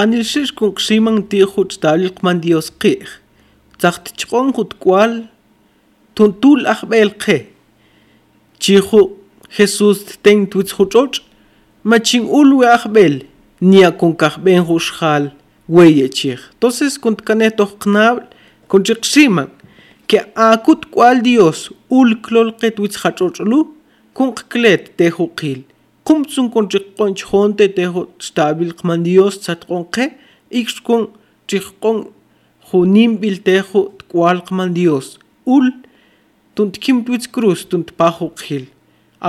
Tbanilxish kun ximan tihu tablik man Dios qih. Tzacht chqon hut kwal tuntul ahbel qe. Chihu Jesús ten tuits huchoch machin ulwe ahbel nia kun kahben hushal weye chih. Entonces kun kaneto qnabl kun chiqximan que akut kwal Dios ul klol qet wits hachochlu kun qklet tehu qumtsunkun riqqon chjonte tejo xtabil qman dios tsatqonqe ikxkun riqqon juninpil tejo tkual qman dios ul tuntikim tuitz cruz tuntpajo qjil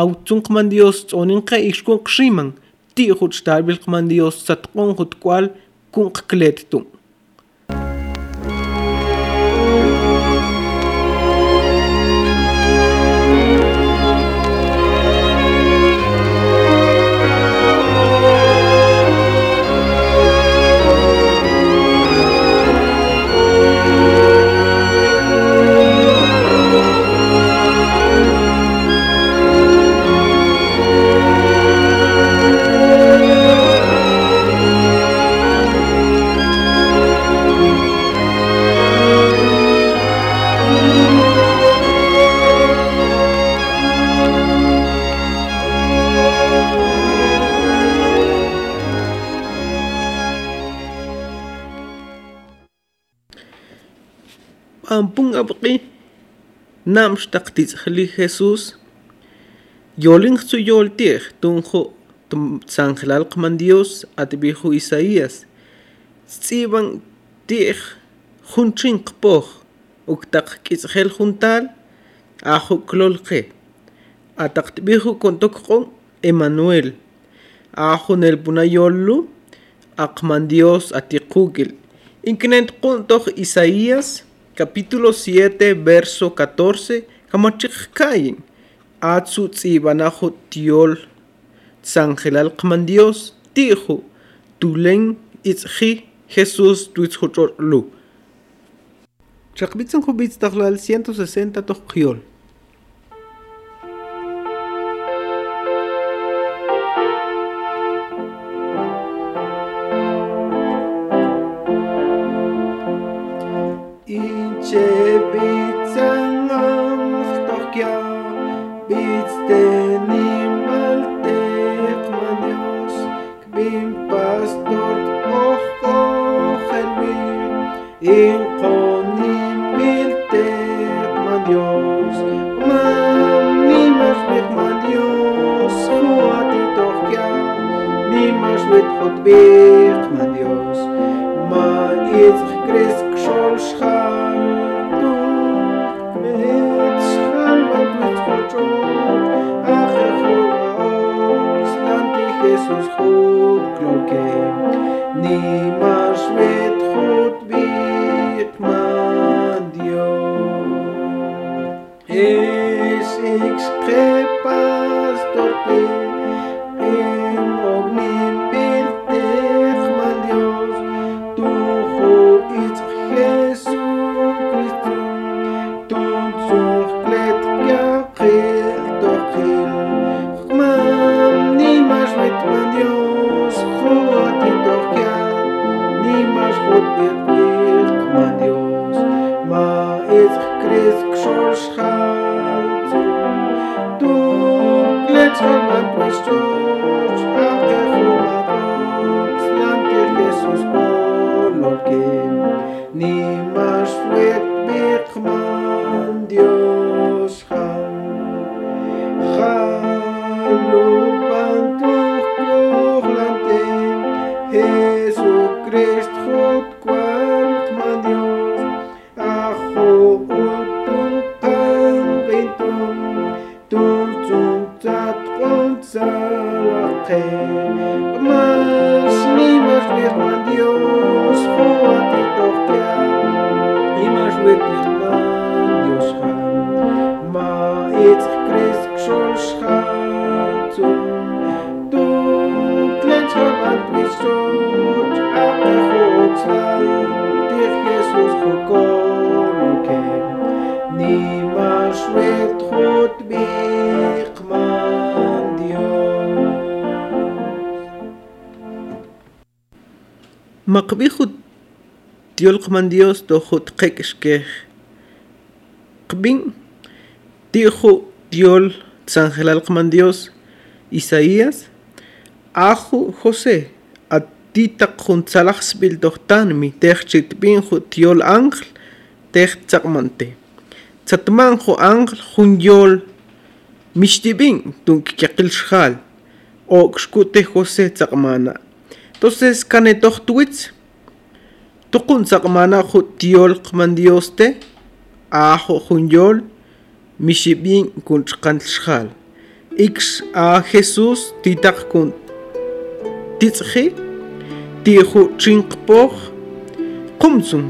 awtzun qman dios tz'oninqe ikxkun qximan ti'ju xtabil qman dios tsatqon ju tkual kun qklettun nam shtaqtis khli Jesús yolin su yoltier tunjo San Jalal qman Dios atbihu Isaías tsiban tier junchin qpoj uktaq kitskhel juntal ajo klolqe ataqtbihu kontok qon Emanuel ajo nel punayollu aqman Dios atiqugil inknent qon Isaías capítulo 7, verso 14, kamachikayin, atsu tzibanajo tiol, sangelal kman Dios, tijo, tulen itzji, Jesús tuitzhochorlu. Chakbitzan jubitz taglal 160 tojiol. immers met God weegt met Dios. Maar iets Christ schon schaam doen. Met schaam met God doet. Ach, God, die Jezus goed klokke. Niemals met God weegt met Dios. Es ik. مقبی خود دیول قمندیوز دو خود قیقش که قبین دی خو دیول سان خلال قمندیوز ایسایی آخو خوسه اتی تا خون سالخ سبیل دختان می تخ چیت بین خو دیول انگل تخ چاق منته. چطمان خو انگل خون دیول میشتی بین دونکی کقل شخال. اوکشکو تخوسه چاق منته entonces kane tohtuitz tukun tzaqmana ju tiol qman Dios te ajo jun yol mishibin kun chqantl xjal ix a Jesús titaq kun titzji tiju chinqpoj qumtsun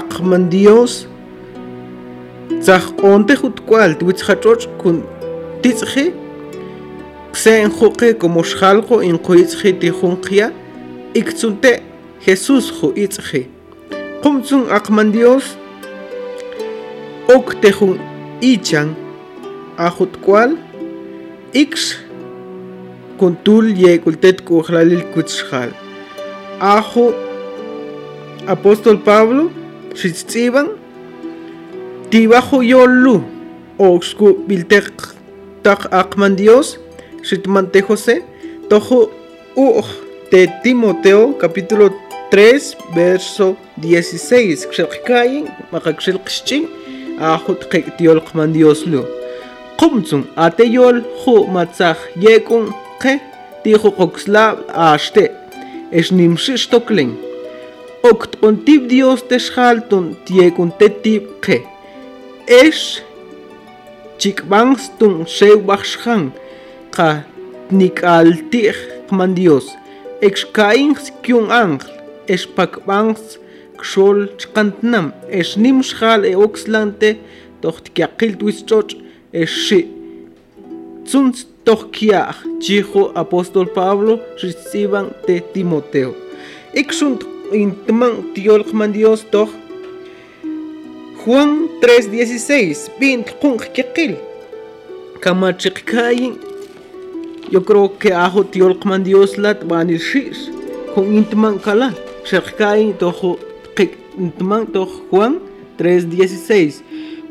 aqman Dios tzaj onte jutkwal twitzjach'och kun titzji ksen juqe como xjalqo in qoitzji tijun qya iktsunte Jesús ju itzji qumtsun aqman Dios ok tejun ichan a jutkwal ix kuntul yekultet kuhlalil kutzxal ajo apóstol Pablo xitz'iban tibajo yolu oxku biltek tak aqman Dios xitmante José tojo uj de Timoteo capítulo 3 verso 16 xelqkayin maqakxelqxchin ajo tqe'tiolqman Dios lu qumtsun ateyol ju matzaj yekun qe tijo qoxla ashte. Es nimxish toklen okt ontib Dios texhaltun tiekun tetib qe. Es chikbangstun shewbachshan qa nikaltij qman Dios Exkains kyun angl, espakbangs xol chkantnam, esnim xal e oxlante, doch tkiakil tuischoch, eshi. Tzuns doch kiach, chijo apóstol Pablo, reciban de Timoteo. Ixunt intman tiolkman Dios doch. Juan 3.16, bint kung kiakil. Kamachikayin yo creo que ajo tiolqman Dios lat banil shis con intman kala shekkayin tojo intman toh Juan 3:16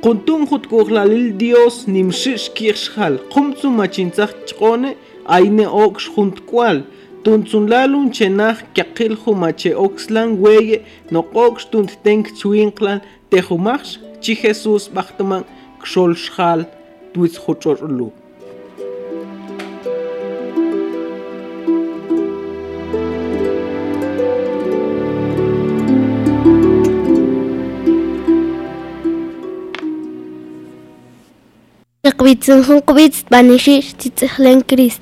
Kuntun hut kuhlalil Dios nimshish kirshal qumtsu machintzaq chqone aine ox junt kwal tuntzun lalun chenaj kyaqil humache oxlan weye no ox tunt tenk chwinklan te humax chi Jesús bachtaman kshol shal Заквіт, синком квіт, спаніші, ці цихлен кріст.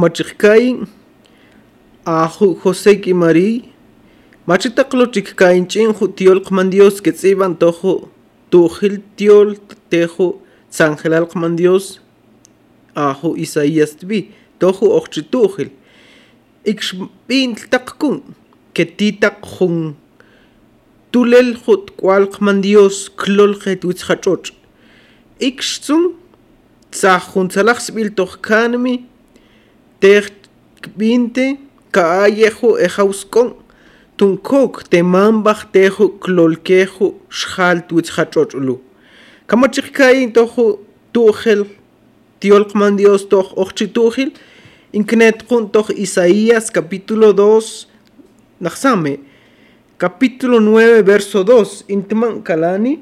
амачхкай аху хосе кимари мачита клочиккайн чин хутиол кмандиос кециван тохо тухил тиол тejо санхелал кмандиос аху исаиас тби тохо охчитухил икшпин таккун кетитак хун tulel jut kual kmandios klol jet witz hachoch ikshtzun tsaj juntzalaj sb'il toj kanmi kbinte kaayejo ejauskon. Tunkok temambaj tejo klolkejo xjal twitzhachochlu kamachikkayin tojo tujel tiolqman Dios toj oxchitujil Inknet junto Isaías capítulo 2, Naxame, capítulo 9, verso 2, Intman Kalani.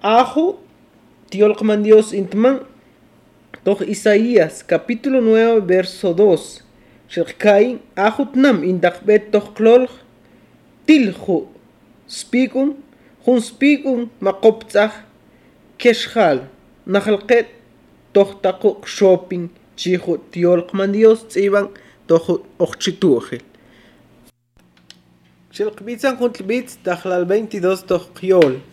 Ajo, Tiolkman Dios Intman, Doch Isaías capítulo 9 verso 2 Sherkai ahutnam indakbet doch klol tilhu spikun hun spikun makoptzach keshal nahalket doch taku shopping chihu tiolk mandios tziban doch ochchituhel כשלקביצה חוט לביץ דחלל 22 doch קיול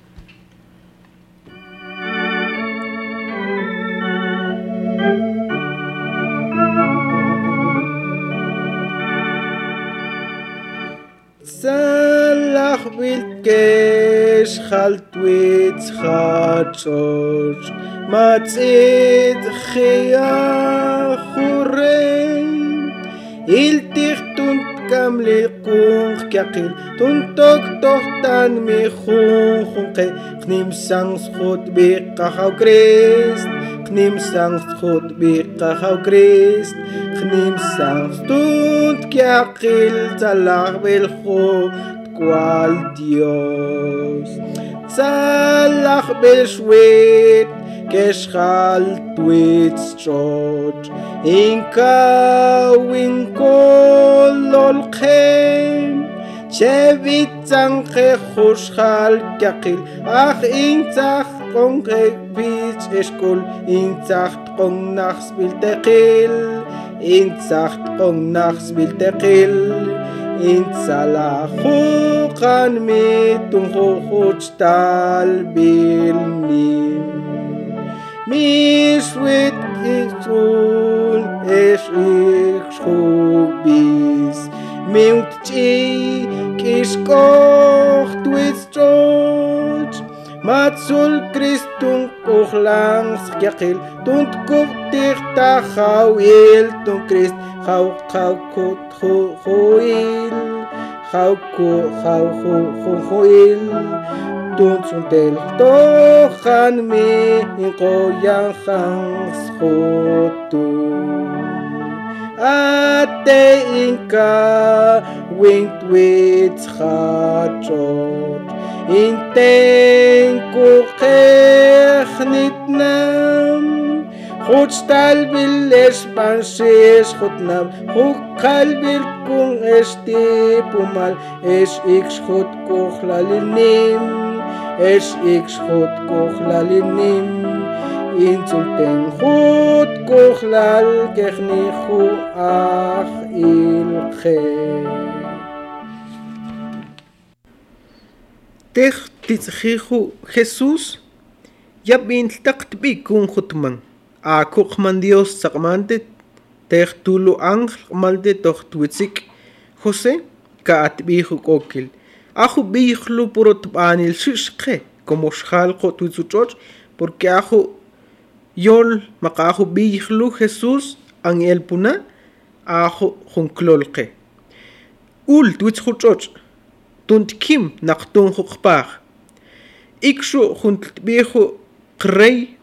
ხვილკეშ ხალტვიც ხაჭოშ მაცით ხია ხურე ილტიხ კამლი ყუნხ კაყილ თუნ ტოკ ტოხტან მი ხუნ ხუნყე ყნიმ სანს ხუთ ბი ყახავ კრისტ ყნიმ სანს ხუთ ბი ყახავ კრისტ ყნიმ სანს თუნ კაყილ ძალაღ ბილ ხუ cual Dios. Salach inka Keschal Twitstrot, Inkawin Kololchem. Chevitzan Kehushal Kakil, Ach Intzach Kongek Bich Eskol, Intzach Kongnachs Biltekil, Intzach Kongnachs Biltekil. in salahukan mitong kukutstal bilni. Mis wit ikun es ich ikshubis. Mimt chik ist twist church. Matsul Christung uxlams yaqil tunt kub tir ta khawil tun krist. Khaw khaw kut khu khuil khaw ku khaw tunt sun tel to khan mi in ko yang khans ate inka wint wit khatot in ten Хуцтал билэс бансэс хутнам хуккал биркун эсти пумал эс икс хут кухлалиним эс икс хут кухлалиним инцултен хут кухлал кехниху ах илхэ Тех тицхиху Хесус ябин тактбикун хутман Jesús ya bin taqtbi kun khutman a kuqman Dios saqmante tej tulu ángel malte toj twitzik José ka atbi kokil. Aju bijlu puro tbanil shishqe como xjalqo twitzuchoch porque aju yol maqaju bijlu Jesús an el puna aju junklolqe ul twitzjuchoch tunt kim naqtun juqpaq ikshu junt viejo rey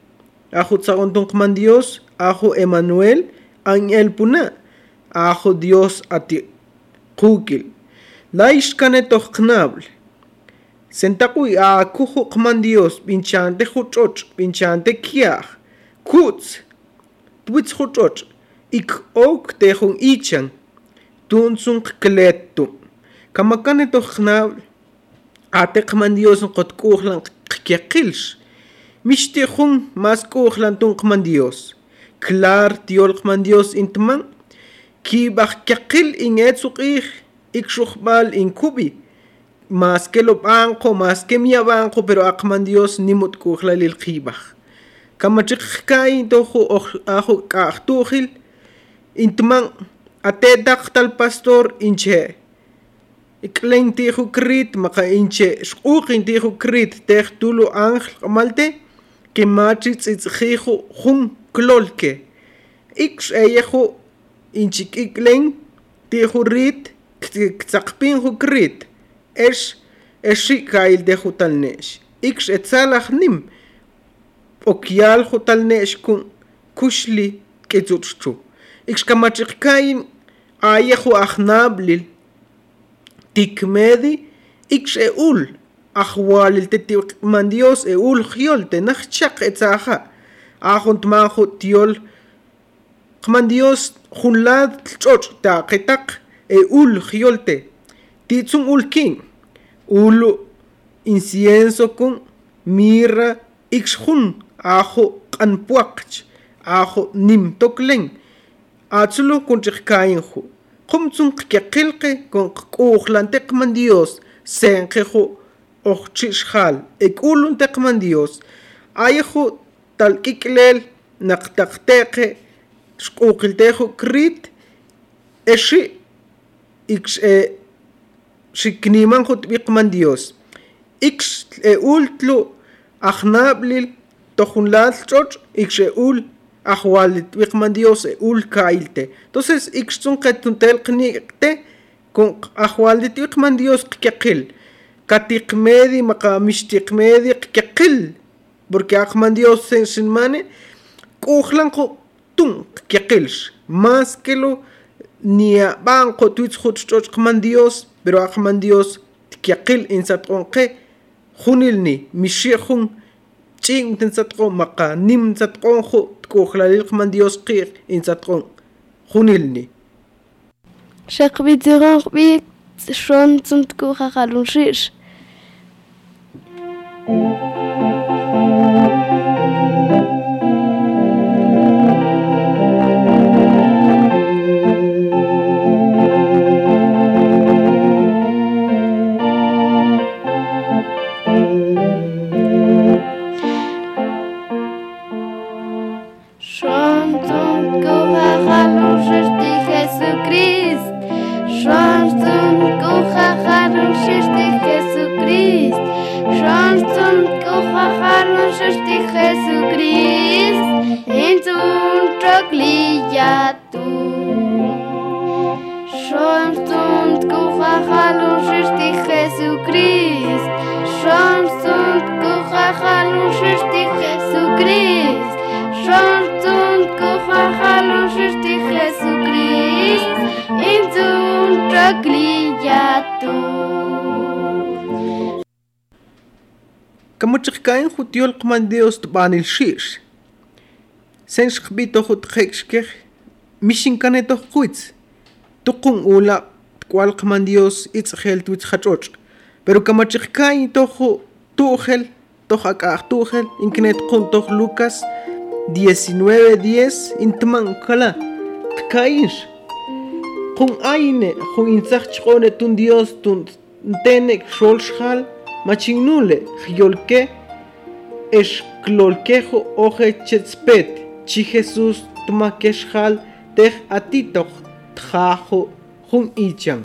ajo tsagontonqman Dios, ajo Emanuel, an'elpuna, ajo Dios ati qukil. La ishkanetoqnable. Sentaqui aku huqman Dios, pinchante huchoch, pinchante kiaj, kutz, twitz huchoch, ik ok tehun ichan, tunsun qkletu. Kamakane toqnable. Ate qman Dios qotkuhlan qkiqilsh. Qyaqilx mishti jun mas kuhlan tunq man Dios. Klar Dios intman ki baj kyaqil in etsuqij ik xuqbal in kubi. Mas que lo banco banco pero aqman Dios nimut kuhla lil qibaj kamachiq kai tohu ajo kaqtujil intman atedaq tal pastor inche iklen tiju krit maka inche shquqin tiju krit tej tulu ángel malte kimachi tzitzjihu jum klolke. Ikx eyehu inchik iklen tihu rit ktzakpinhu krit. Esh eshikail dehu talnesh. Ikx etzalach nim. Okialhu talnesh kun kushli ketzutschu. Ikx kamachikkaim ayehu ahnablil. Tikmedi ikx eul. Ajwalil tetiman Dios eul giolte nachchak etzaja ajunt majo tiol qman Dios junlad tchoch ta qetaq eul giolte titsun ulkin ulu incienso kun mirra ixjun ajo qanpuaqch ajo nim toklen atsulu kunchikkainju qumtsun qk'ujlan teqman Dios. Senqeju ochchixjal ek'ulun taq man Dios ayaju talk'iklel naqtaqteqe xk'uqilteju krit exi ik xiknimanju tb'iq man Dios ik xe'ultlu ajnablil tojunlal ch'och ik xe'ul ajual tb'iq man Dios e'ul kailte entonces ik xtzunqe tuntelqniqte con ajual tb'iq Dios qkeqil Katiqmedi maqa mixtiqmedi qkeqil. Porque aqman Dios sen sinmane kuhlan ko tun qkeqilsh. Más que lo ni a banco pero aqman Dios qkeqil insat onqe junilni mishihun ching tinsatqo maqa nim qir insatqon junilni Shaqbitiron qbik shon zum tkujajalun thank you trogliyatu. kamuchikkain jutiol qman Dios tbanil shish. Sen shqbito jut qekshkej mishinkane toj quitz tuqun ula tkwal qman Dios itzjel tuitz hachoch pero kamachikkain toj tujel toj akaj tujel inknet qun toj Lucas 19:10 intman kala tkainsh qun aine qun intzaj chqone tun Dios tun tenek sholshal machignule jyolke esklolkejo oje chetspet chi Jesús tumakeshjal tej atitoch tjajo jun ichan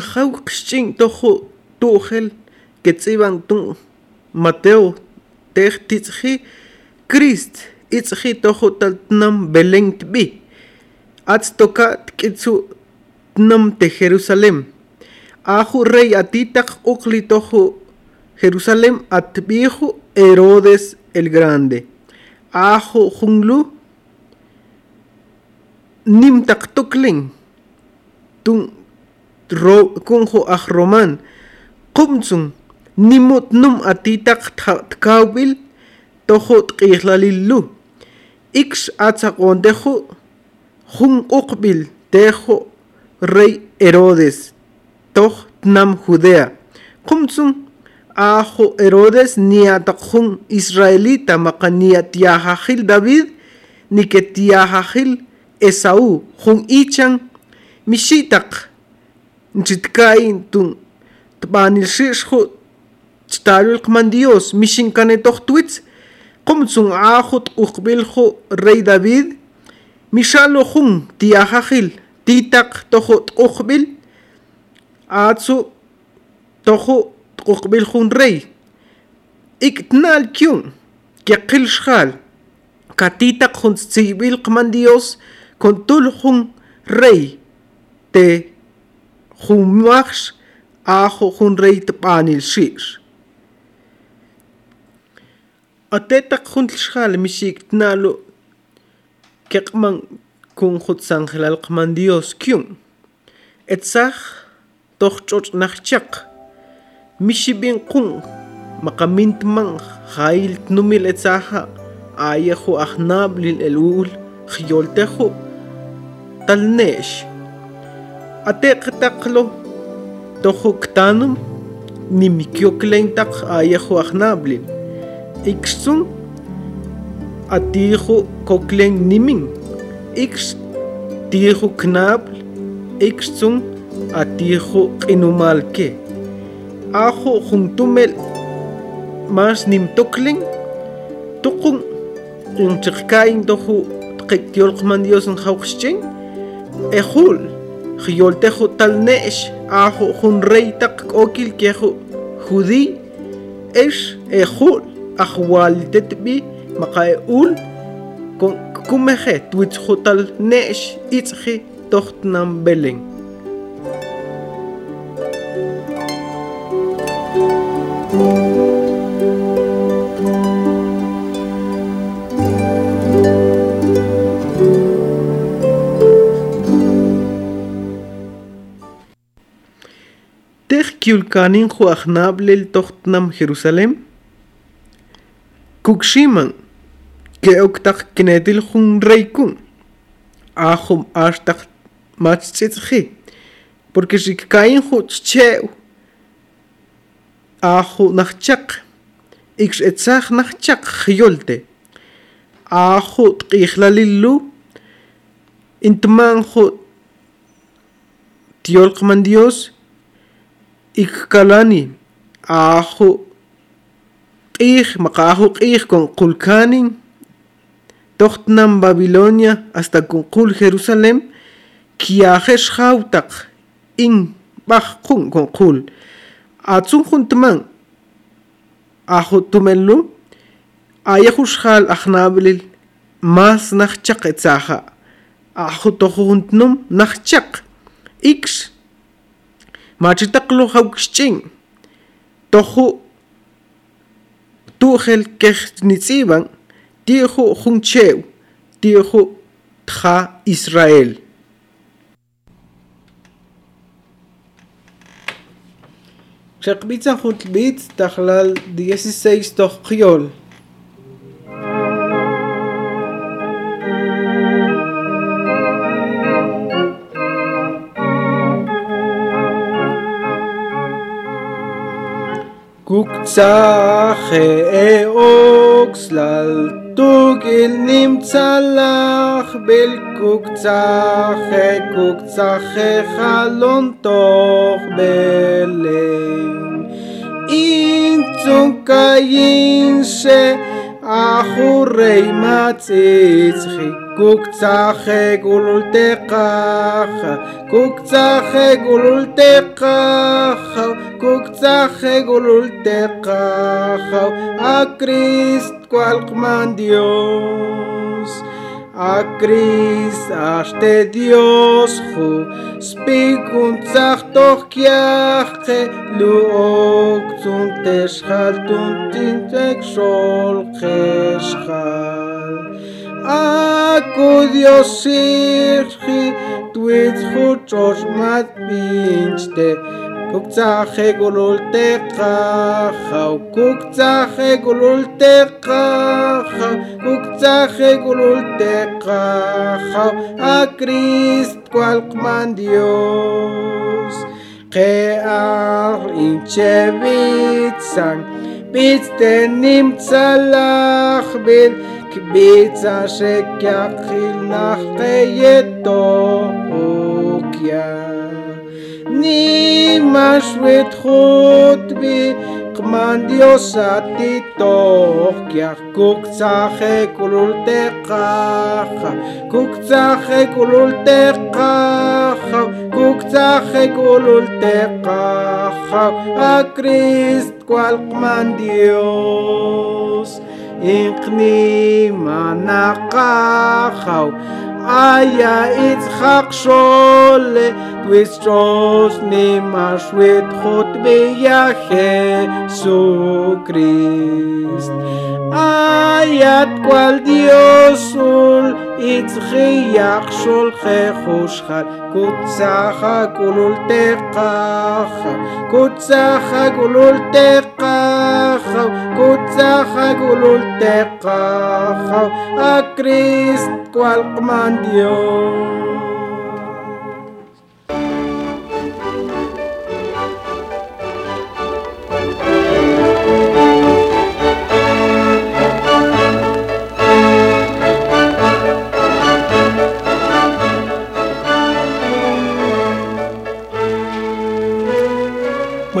njaw qxch'in tojo tujel ketziban tun Mateo tej titzji Christ itzji tojo taltnam Belén tbi. Atz toka tkitzu tnam te Jerusalén aju rey atitaq uqli tojo Jerusalén atbijo Herodes el Grande. Ajo nimtaq tuklin tun kunjo aj roman. Qumtsun nimut num atitaq tkawbil tojo tqijlalillu ix atzaqontejo jun uqbil tejo rey Herodes toj tnam Judea. Qumtsun ajo Herodes niataqjun israelita maqa niatiajajil David ni que tiajajil Esaú. Jun ichan mixitaq xitka'intun tb'anilxixju chtalul kman Dios mixinkanetoj twitz qomtzunk'aju t'ujkb'ilju rey David mixalo jun tiyajajil titaq tojo t'ujkb'il atzu tojo t'ujkb'il jun rey. Iktnal kyun keqil xjal katitaq jun tzib'il kman Dios kontul jun rey te خمخش آخو خون ري تباني الشيش أتيتك خون تشخال مشيك تنالو كيقمان كون خود سانخلال قمن ديوس كيون اتساخ تخشوش نخشاق مشي بين قون مقامين تمان خايل تنميل اتساخا آيخو أخناب للألول خيول تخو تلنيش ateqtaqlo tojo ktanum nimikyoklen taq ayajo ajnablil iksun atijo koklen nimin ix tijo knabl iksun atijo q'inumalke ajo juntumel mas nimtoklen tuqun inchiqkain toju tqiktiolqman dios njawqxchen ejul Giyoltejo talnesh ajo hun rey tak okil kejo judí es ejul ajual tetbi makae ul con kumeje tuitzjo talnesh itzhi tochtnam belén. Kiulkanin ju ajnablel tohtnam Jerusalem. Kukshiman ke oktak kinetil jun reykun. Ajum ashtak machtzitzi. Porque si kain ju tcheu. Aju nachchak. Ix etzach nachchak jyolte. Aju tqijlalillu. Intman ju tiolqman Dios. ikkalani aahu qih maqahu qih kon qulkanin tohtnam babilonia hasta kon qul jerusalem kiajesh hautaq in bajqun kon qul atsun juntman ahu tumellu ayahush hal ahnablil mas nachchaq etsaha ahu tohuntnum nachchaq iksh мажитаклу хавгшчин тоху тухел кэхнициван тиху хунчев тиху тха Израиль Шакбицан хутбит тахлал 16 тох кьол וקצחי אוקסלל תוגיל נמצא לך בלקוקצחי קוקצחי חלון תוך בלם. אין צונקאין ש... ახურეი მაწიცხი გუგცახე გულულტეყახ გუგცახე გულულტეყახ გუგცახე გულულტეყახ აკრისტ კვალყმანდიოს. ακρίσαστε διόσχου σπίγουν τσαχτοχ και αχτελού όκτουν τεσχαλτούν την τεξόλ χεσχαλ ακού διόσυρχη του ήτχου τσοσματ πίνστε კუკცახე გულულტეყა ხავ კუკცახე გულულტეყა ხავ კუკცახე გულულტეყა ხავ აკრის კვალყმანდიოს ყეარ ინჩევიცან ბიცდენიმ ცალახბილ კბიცა შეკახილ ნახტეიეტო ოკია ნიმაშვეთ ხოტბი ყმანდიოსატი ტოხკიახ გუქცახე კულულტეყახა გუქცახე კულულტეყახა გუქცახე კულულტეყახა აკრისტ კვალ ყმანდიოს ინყნი მანაყახავ aya it's hakshole twistros nimash with hot beyahe so christ. Ayat qual dios הצחיח שולחך ושחר, קוצך גולולתך, קוצך גולולתך, קוצך גולולתך, הקריסט כואל קמנדיון.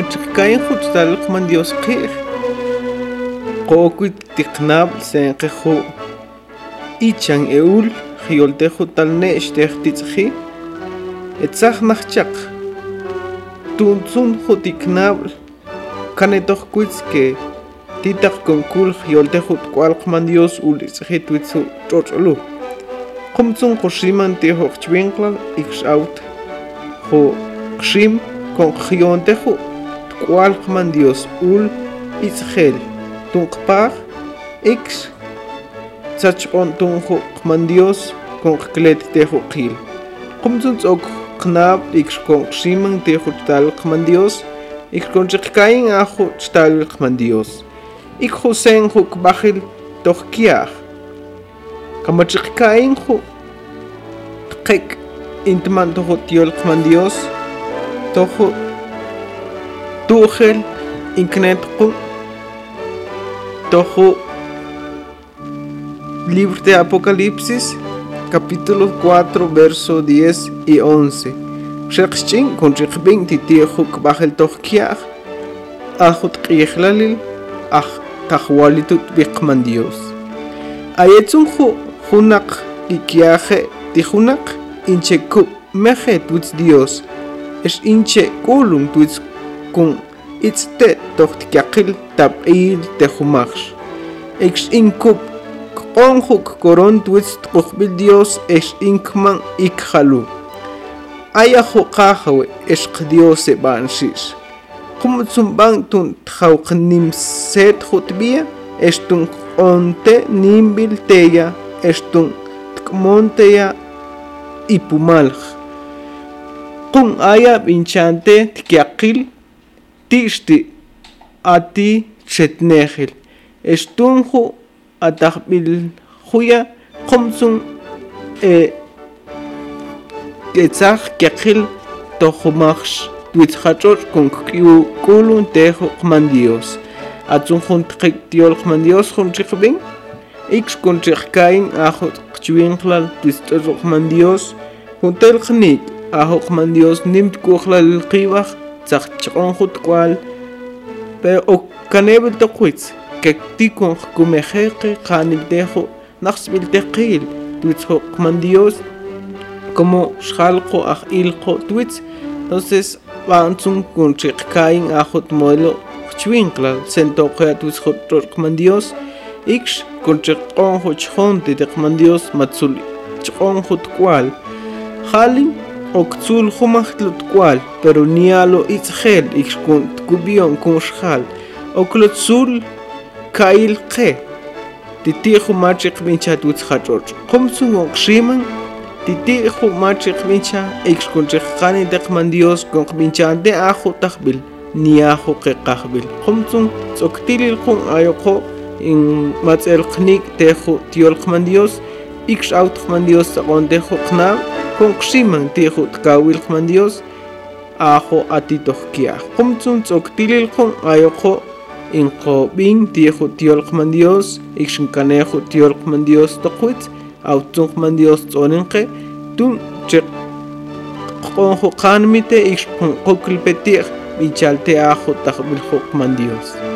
wach'ikayku tz'a luqman Dios q'ij qo'ukuy tiqnab' senqiju ichan eul qyolteju talne'x tej titz'ji etzaj najchaq tuntzunju tiknab' kanetoj ke titaq konkul qyolteju tk'ualqman Dios ulitz'ji twitzu ch'och'lu qumtzunju ximan tiejo qchwinqlan y qx'awt ju qxim kon qyonteju man Dios ul itzjel tunqpaj ix tzachqon tunju qman Dios qklet teju qil qumtzun tzok qnab ix con ximan teju tal qman Dios. Ix con chiqkain aju tal qman Dios. Ik jusen ju kbajil tohkiaj kamachiqkain ju qek intman toju tiol qman Dios. Toju tujel inknetqu toju libro de Apocalipsis capítulo 4 verso 10 y 11 Shekchin con Rikhbin titieju kbajel tohkiaj ajut qiyehlalil aj tajwalitut biqman Dios. Ayetsun ju junak ikiaje tijunak inche ku meje tuts Dios. Es inche kulum tuts kun itzte tohtiakil tab'il tejumax ex inkup qonjuk koron tuits tqujbil Dios es inkman ikhalu. Aya juqajawe es Dios e banshis qumtsum bang tun jutbia estun qonte nimbil teya estun tkmonteya ipumalj. Qun aya binchante tkiaqil tixti ati xetnejil extunju atajbiljuya qomsun quetzaj e, quiaqil tojomax twitzjach'och con kk'iukulun tejo qman dios. Atzun jun tqik tiol qman dios jun chiqbin ikx con chiqkain ajo qchiwin qlal tist'och qman dios. Juntel qnik ajo qman dios nimt kuqlal qibaj tzaq chqon jut kwal pero o kanebel toqwitz que tikon kumejeqi qanil tejo naqsbil teqil tuitzjo qman Dios como xalqo aj ilqo tuitz entonces bantzun kun ajot modelo chwinkla sentoqea tuitzjo torqman Dios ix kun chiqon jo chjon titeqman Dios matzul chqon jut kwal jalin okzul humahtlut cual pero nialo itzgel ixkun tkubion kumshal oklotzul kail qe titi humachiq mincha tutzhachoch qumtsu oqshiman titi humachiq mincha ixkunchiqqani deqman dios konqminchante aju tajbil niaju qeqajbil qumtsun tzoktilil qun ayoqo in matz'elqnik teju tiolqman dios იქ შავთხმანდიოს საყონდეხო ხნა ქონ ხშიმან დიხო დგავილხმანდიოს ახო ატიტოხკია ხომწუნ წოქდილილხონ აიოხო ინყო ბინ დიხო დიოლხმანდიოს იქშინკანეხო დიოლხმანდიოს ტოყვიც ავწუნხმანდიოს წონინყე დუნ ჯეყ ყონხო ხანმიტე იქშ ყოკლპეტიხ მიჩალთე ახო ტახბილხო ხმანდიოს